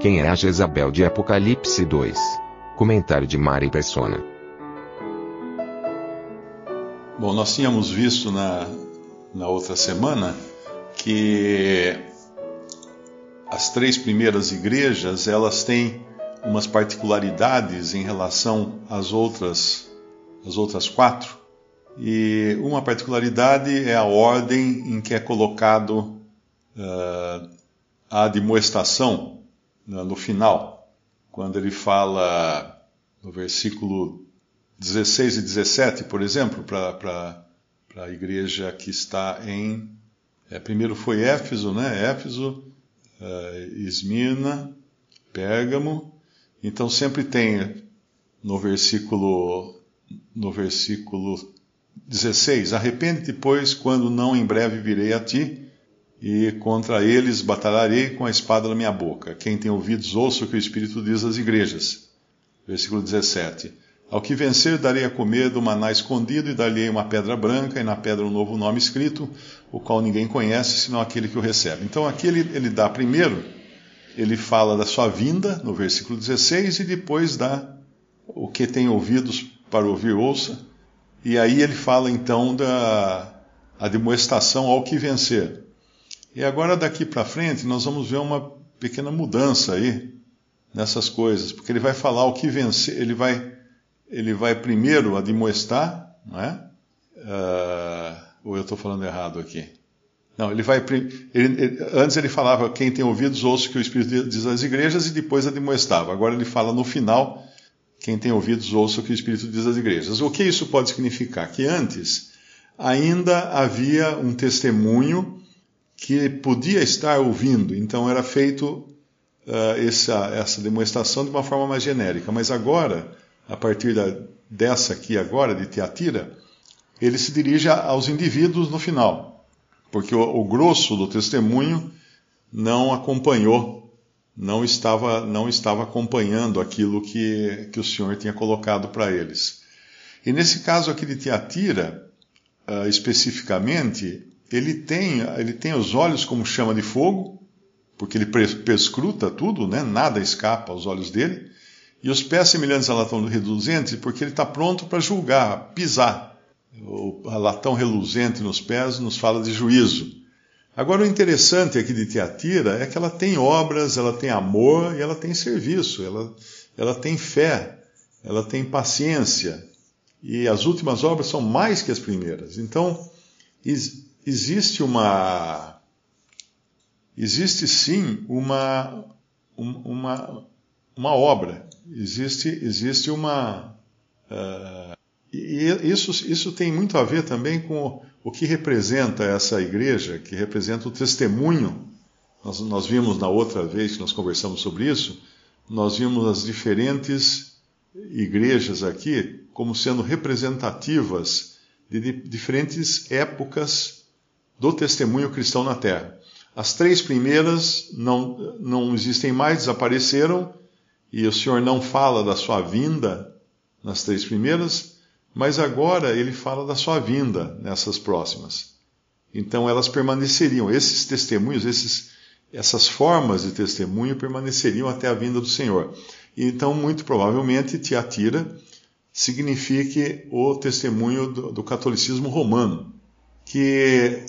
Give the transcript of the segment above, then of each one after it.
Quem é a Jezabel de Apocalipse 2? Comentário de Mari Persona. Bom, nós tínhamos visto na, na outra semana que as três primeiras igrejas elas têm umas particularidades em relação às outras, às outras quatro. E uma particularidade é a ordem em que é colocado uh, a admoestação no final, quando ele fala no versículo 16 e 17, por exemplo, para a igreja que está em. É, primeiro foi Éfeso, né? Éfeso, uh, Pérgamo. Então sempre tem no versículo no versículo 16: Arrepende-te, pois, quando não em breve virei a ti, e contra eles batalharei com a espada na minha boca. Quem tem ouvidos, ouça o que o Espírito diz às igrejas. Versículo 17: Ao que vencer, darei a comer do maná escondido, e dar-lhe uma pedra branca, e na pedra um novo nome escrito, o qual ninguém conhece, senão aquele que o recebe. Então aqui ele, ele dá primeiro, ele fala da sua vinda, no versículo 16, e depois dá o que tem ouvidos para ouvir, ouça. E aí ele fala então da admoestação ao que vencer. E agora daqui para frente nós vamos ver uma pequena mudança aí nessas coisas, porque ele vai falar o que vencer, ele vai ele vai primeiro admoestar, não é? Uh, ou eu estou falando errado aqui? Não, ele vai. Ele, ele, antes ele falava quem tem ouvidos ouça o que o Espírito diz às igrejas e depois admoestava. Agora ele fala no final quem tem ouvidos ouça o que o Espírito diz às igrejas. O que isso pode significar? Que antes ainda havia um testemunho que podia estar ouvindo, então era feito uh, essa, essa demonstração de uma forma mais genérica. Mas agora, a partir da, dessa aqui agora, de Teatira, ele se dirige aos indivíduos no final, porque o, o grosso do testemunho não acompanhou não estava, não estava acompanhando aquilo que, que o Senhor tinha colocado para eles. E nesse caso aqui de Tiatira, uh, especificamente, ele tem, ele tem os olhos como chama de fogo, porque ele perscruta tudo, né? nada escapa aos olhos dele, e os pés semelhantes a latão reluzente, porque ele está pronto para julgar, pisar. O latão reluzente nos pés nos fala de juízo. Agora, o interessante aqui de Tiatira é que ela tem obras, ela tem amor e ela tem serviço, ela, ela tem fé, ela tem paciência. E as últimas obras são mais que as primeiras. Então, existe uma. Existe sim uma, uma, uma obra, existe, existe uma. Uh, e isso, isso tem muito a ver também com o que representa essa igreja, que representa o testemunho. Nós, nós vimos na outra vez que nós conversamos sobre isso, nós vimos as diferentes igrejas aqui como sendo representativas de, diferentes épocas do testemunho cristão na Terra. As três primeiras não, não existem mais, desapareceram, e o Senhor não fala da sua vinda nas três primeiras. Mas agora ele fala da sua vinda nessas próximas. Então elas permaneceriam, esses testemunhos, esses, essas formas de testemunho permaneceriam até a vinda do Senhor. Então, muito provavelmente, Tiatira signifique o testemunho do, do catolicismo romano, que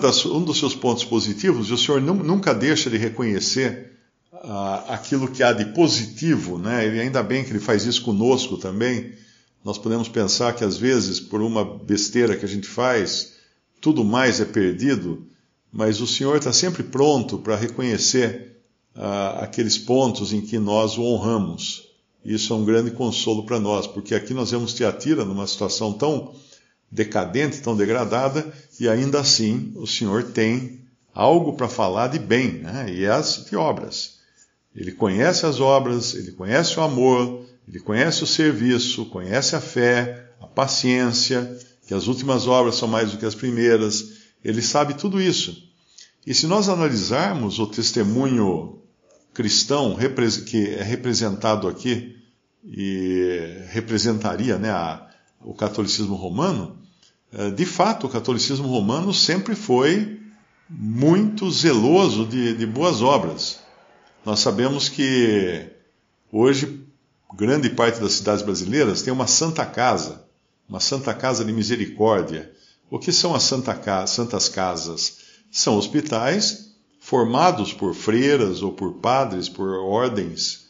das, um dos seus pontos positivos, e o Senhor nunca deixa de reconhecer ah, aquilo que há de positivo, né? Ele ainda bem que ele faz isso conosco também nós podemos pensar que às vezes, por uma besteira que a gente faz, tudo mais é perdido, mas o Senhor está sempre pronto para reconhecer ah, aqueles pontos em que nós o honramos. Isso é um grande consolo para nós, porque aqui nós vemos Tiatira numa situação tão, decadente, tão degradada, e ainda assim o Senhor tem algo para falar de bem, né? e as de obras. Ele conhece as obras, ele conhece o amor, ele conhece o serviço, conhece a fé, a paciência, que as últimas obras são mais do que as primeiras. Ele sabe tudo isso. E se nós analisarmos o testemunho cristão que é representado aqui e representaria né, a, o catolicismo romano, eh, de fato, o catolicismo romano sempre foi muito zeloso de, de boas obras. Nós sabemos que hoje grande parte das cidades brasileiras tem uma santa casa, uma santa casa de misericórdia. O que são as santa ca santas casas? São hospitais formados por freiras ou por padres, por ordens,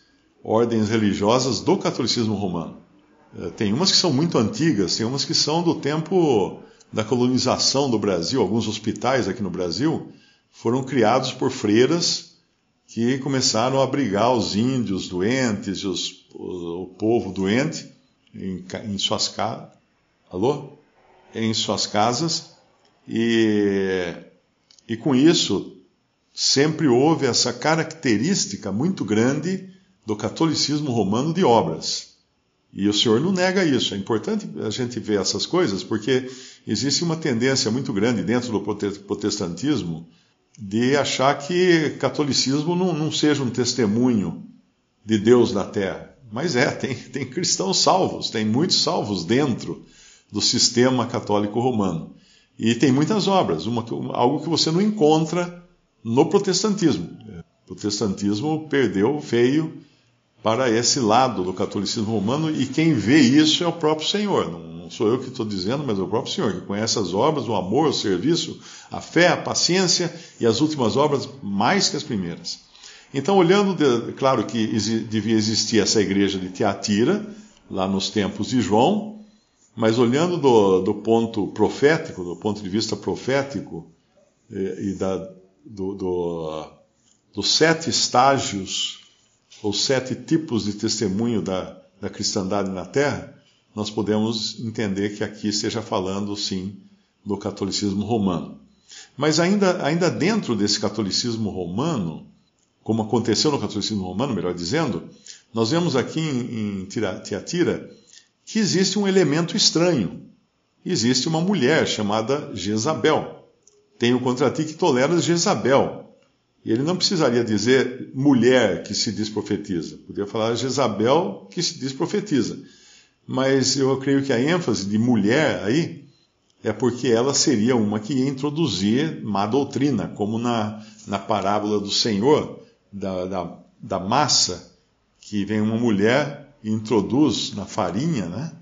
ordens religiosas do catolicismo romano. Eh, tem umas que são muito antigas, tem umas que são do tempo da colonização do Brasil. Alguns hospitais aqui no Brasil foram criados por freiras que começaram a abrigar os índios doentes, os, o, o povo doente em, em suas casas. Alô? Em suas casas. E, e com isso, sempre houve essa característica muito grande do catolicismo romano de obras. E o Senhor não nega isso. É importante a gente ver essas coisas, porque existe uma tendência muito grande dentro do protestantismo de achar que catolicismo não, não seja um testemunho de Deus na terra. Mas é, tem, tem cristãos salvos, tem muitos salvos dentro do sistema católico romano. E tem muitas obras, uma, algo que você não encontra no protestantismo. O protestantismo perdeu feio para esse lado do catolicismo romano, e quem vê isso é o próprio Senhor. Não sou eu que estou dizendo, mas é o próprio Senhor, que conhece as obras, o amor, o serviço, a fé, a paciência e as últimas obras mais que as primeiras. Então, olhando, de, claro que devia existir essa igreja de Teatira, lá nos tempos de João, mas olhando do, do ponto profético, do ponto de vista profético, e, eh, e da, do, do, dos sete estágios ou sete tipos de testemunho da, da cristandade na Terra, nós podemos entender que aqui esteja falando, sim, do catolicismo romano. Mas ainda, ainda dentro desse catolicismo romano, como aconteceu no catolicismo romano, melhor dizendo, nós vemos aqui em, em Tiatira que existe um elemento estranho. Existe uma mulher chamada Jezabel. Tenho contra ti que toleras Jezabel, e ele não precisaria dizer mulher que se diz profetiza. Podia falar Jezabel que se diz profetiza. Mas eu creio que a ênfase de mulher aí é porque ela seria uma que ia introduzir má doutrina, como na, na parábola do Senhor, da, da, da massa, que vem uma mulher e introduz na farinha, né?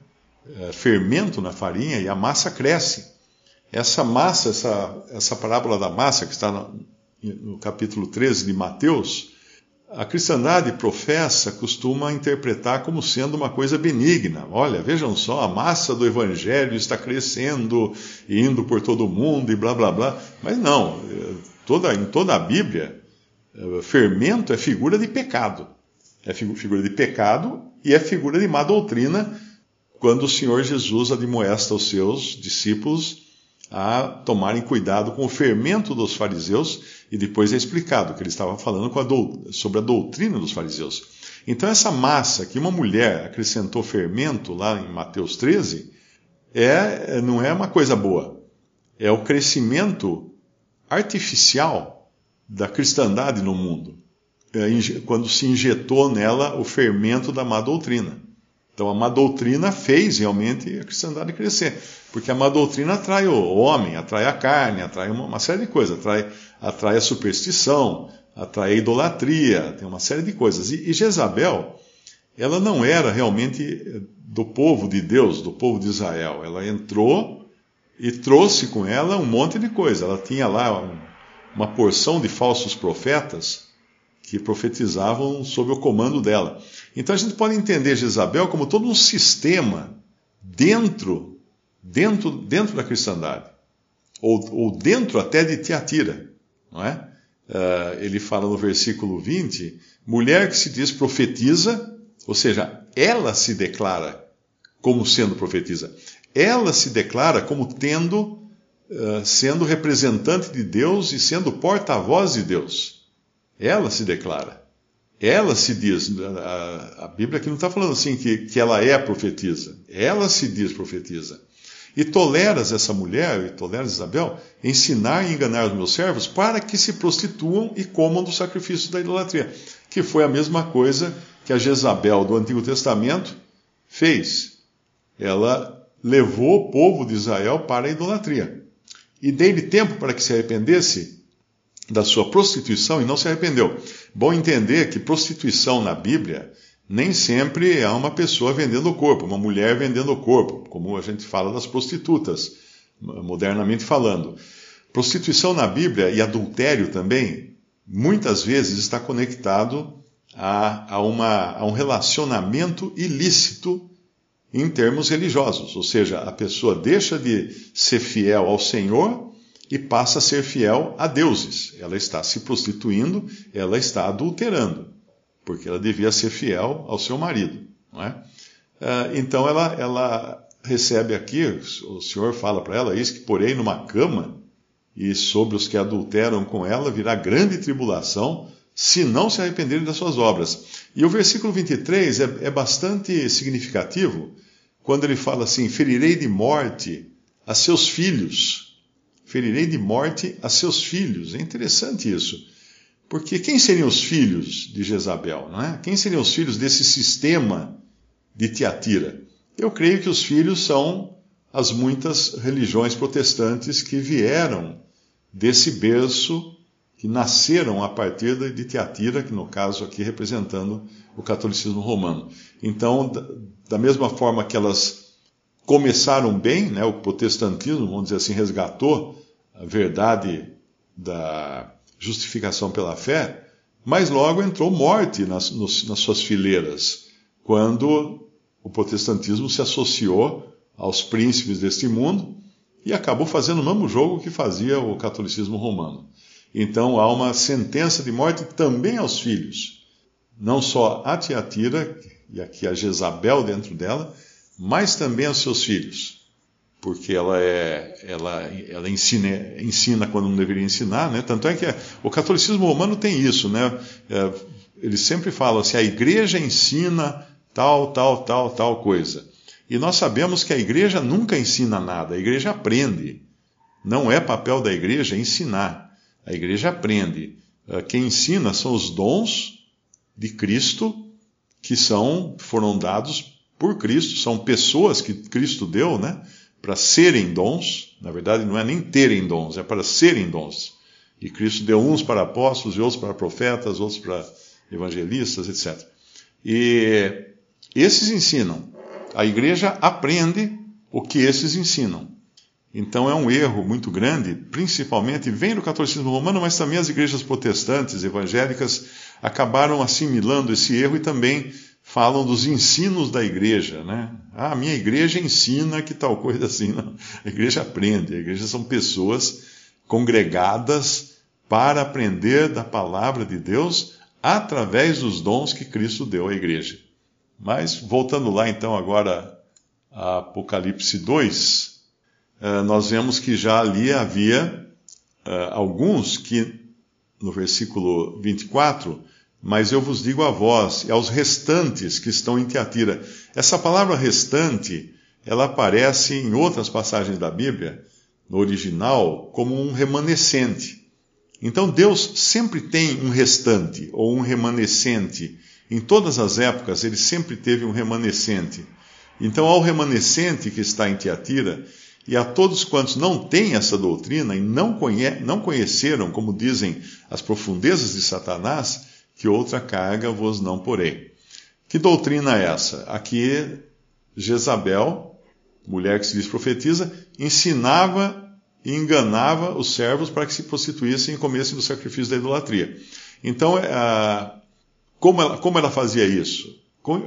É, fermento na farinha e a massa cresce. Essa massa, essa, essa parábola da massa que está capítulo 13 de Mateus, a cristandade professa costuma interpretar como sendo uma coisa benigna. Olha, vejam só, a massa do evangelho está crescendo, indo por todo o mundo e blá blá blá. Mas não, toda, em toda a Bíblia, eh, fermento é figura de pecado. É figura de pecado e é figura de má doutrina quando o Senhor Jesus admoesta os seus discípulos a tomarem cuidado com o fermento dos fariseus, e depois é explicado que ele estava falando a sobre a doutrina dos fariseus. Então, essa massa que uma mulher acrescentou fermento lá em Mateus 13, é, não é uma coisa boa. É o crescimento artificial da cristandade no mundo, é, quando se injetou nela o fermento da má doutrina. Então, a má doutrina fez realmente a cristandade crescer. Porque a má doutrina atrai o homem, atrai a carne, atrai uma série de coisas, atrai, atrai a superstição, atrai a idolatria, tem uma série de coisas. E, e Jezabel, ela não era realmente do povo de Deus, do povo de Israel. Ela entrou e trouxe com ela um monte de coisa. Ela tinha lá um, uma porção de falsos profetas que profetizavam sob o comando dela. Então a gente pode entender Jezabel como todo um sistema dentro dentro, dentro da cristandade, ou, ou dentro até de Tiatira, não é? Uh, ele fala no versículo 20: mulher que se diz profetiza, ou seja, ela se declara como sendo profetisa. ela se declara como tendo, uh, sendo representante de Deus e sendo porta-voz de Deus. Ela se declara. Ela se diz, a, a Bíblia aqui não está falando assim que, que ela é profetisa. Ela se diz profetisa. E toleras essa mulher, e toleras Isabel, ensinar e enganar os meus servos para que se prostituam e comam do sacrifício da idolatria. Que foi a mesma coisa que a Jezabel do Antigo Testamento fez. Ela levou o povo de Israel para a idolatria. E dei-lhe tempo para que se arrependesse da sua prostituição e não se arrependeu. Bom entender que prostituição na Bíblia nem sempre é uma pessoa vendendo o corpo, uma mulher vendendo o corpo, como a gente fala das prostitutas, modernamente falando. Prostituição na Bíblia e adultério também, muitas vezes está conectado a, a, uma, a um relacionamento ilícito em termos religiosos, ou seja, a pessoa deixa de ser fiel ao Senhor e passa a ser fiel a deuses. Ela está se prostituindo, ela está adulterando porque ela devia ser fiel ao seu marido. Não é? Ah, então ela, ela recebe aqui, o Senhor fala para ela: Eis que porém numa cama, e sobre os que adulteram com ela virá grande tribulação, se não se arrependerem das suas obras. E o versículo 23 é, é bastante significativo, quando ele fala assim: Ferirei de morte a seus filhos. Ferirei de morte a seus filhos. É interessante isso. Porque quem seriam os filhos de Jezabel? Não é? Quem seriam os filhos desse sistema de Tiatira? Eu creio que os filhos são as muitas religiões protestantes que vieram desse berço, que nasceram a partir de Tiatira, que no caso aqui representando o catolicismo romano. Então, da mesma forma que elas começaram bem, né, o protestantismo, vamos dizer assim, resgatou a verdade da, justificação pela fé, mas logo entrou morte nas, nos, nas suas fileiras, quando o protestantismo se associou aos príncipes deste mundo e acabou fazendo o mesmo jogo que fazia o catolicismo romano. Então há uma sentença de morte também aos filhos, não só a Tiatira, e aqui a Jezabel dentro dela, mas também aos seus filhos porque ela é ela, ela ensina, ensina quando não deveria ensinar, né? Tanto é que o catolicismo romano tem isso, né? É, eles sempre falam assim, a igreja ensina tal, tal, tal, tal coisa. E nós sabemos que a igreja nunca ensina nada, a igreja aprende. Não é papel da igreja ensinar, a igreja aprende. É, quem ensina são os dons de Cristo que são foram dados por Cristo, são pessoas que Cristo deu, né? Para serem dons, na verdade não é nem terem dons, é para serem dons. E Cristo deu uns para apóstolos, e outros para profetas, outros para evangelistas, etc. E esses ensinam. A igreja aprende o que esses ensinam. Então é um erro muito grande, principalmente vem do catolicismo romano, mas também as igrejas protestantes, evangélicas, acabaram assimilando esse erro e também falam dos ensinos da igreja, né? Ah, a minha igreja ensina que tal coisa assim. Não. A igreja aprende, a igreja são pessoas congregadas para aprender da palavra de Deus através dos dons que Cristo deu à igreja. Mas, voltando lá então agora a Apocalipse 2, eh, nós vemos que já ali havia eh, alguns que, no versículo 24, mas eu vos digo a vós e aos restantes que estão em Teatira. Essa palavra restante, ela aparece em outras passagens da Bíblia, no original, como um remanescente. Então Deus sempre tem um restante ou um remanescente. Em todas as épocas ele sempre teve um remanescente. Então ao remanescente que está em Teatira e a todos quantos não têm essa doutrina e não, conhe não conheceram, como dizem, as profundezas de Satanás, que outra carga vos não porei. Que doutrina é essa? Aqui, Jezabel, mulher que se diz profetiza, ensinava e enganava os servos para que se prostituíssem e comessem do sacrifício da idolatria. Então, é, como ela, como ela fazia isso?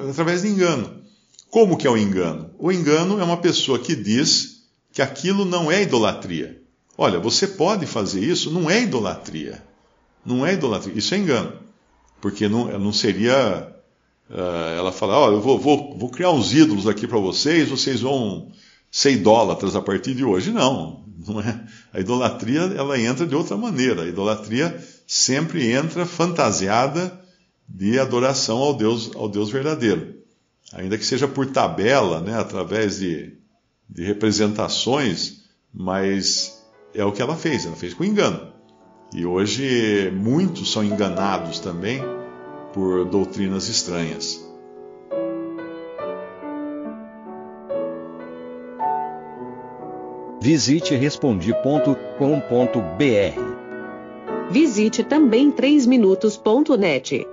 através de engano. Como que é o engano? O engano é uma pessoa que diz que aquilo não é idolatria. Olha, você pode fazer isso, não é idolatria. Não é idolatria, isso é engano porque não, não seria. Uh, ela fala: Ó, eu vou, vou, vou, criar uns ídolos aqui para vocês, vocês vão ser idólatras a partir de hoje. Não, não é. A idolatria ela entra de outra maneira. A idolatria sempre entra fantasiada de adoração ao Deus, ao Deus verdadeiro. Ainda que seja por tabela, né, através de, de representações, mas é o que ela fez, ela fez com engano. E hoje muitos são enganados também por doutrinas estranhas. Visite respondi.com.br. Visite também 3minutos.net.